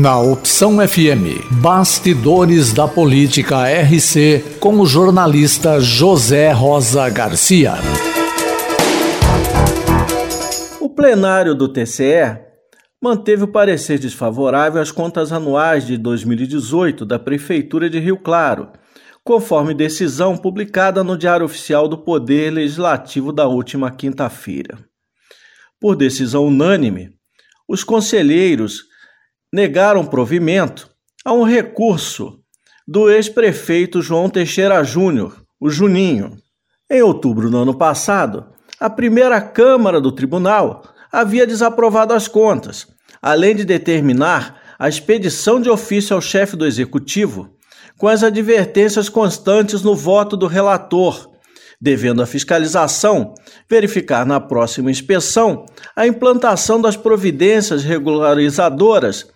Na Opção FM, Bastidores da Política RC, com o jornalista José Rosa Garcia. O plenário do TCE manteve o parecer desfavorável às contas anuais de 2018 da Prefeitura de Rio Claro, conforme decisão publicada no Diário Oficial do Poder Legislativo da última quinta-feira. Por decisão unânime, os conselheiros negaram provimento a um recurso do ex-prefeito João Teixeira Júnior, o Juninho. Em outubro do ano passado, a primeira Câmara do Tribunal havia desaprovado as contas, além de determinar a expedição de ofício ao chefe do Executivo, com as advertências constantes no voto do relator, devendo a fiscalização verificar na próxima inspeção a implantação das providências regularizadoras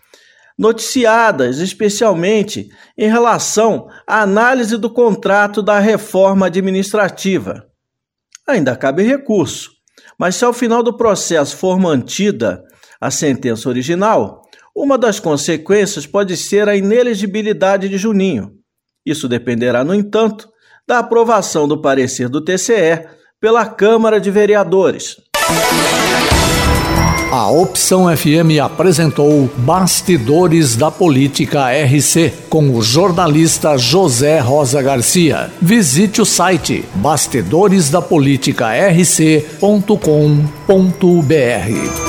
noticiadas especialmente em relação à análise do contrato da reforma administrativa. Ainda cabe recurso, mas se ao final do processo for mantida a sentença original, uma das consequências pode ser a inelegibilidade de Juninho. Isso dependerá, no entanto, da aprovação do parecer do TCE pela Câmara de Vereadores. A Opção FM apresentou Bastidores da Política RC com o jornalista José Rosa Garcia. Visite o site bastidoresdapoliticarc.com.br.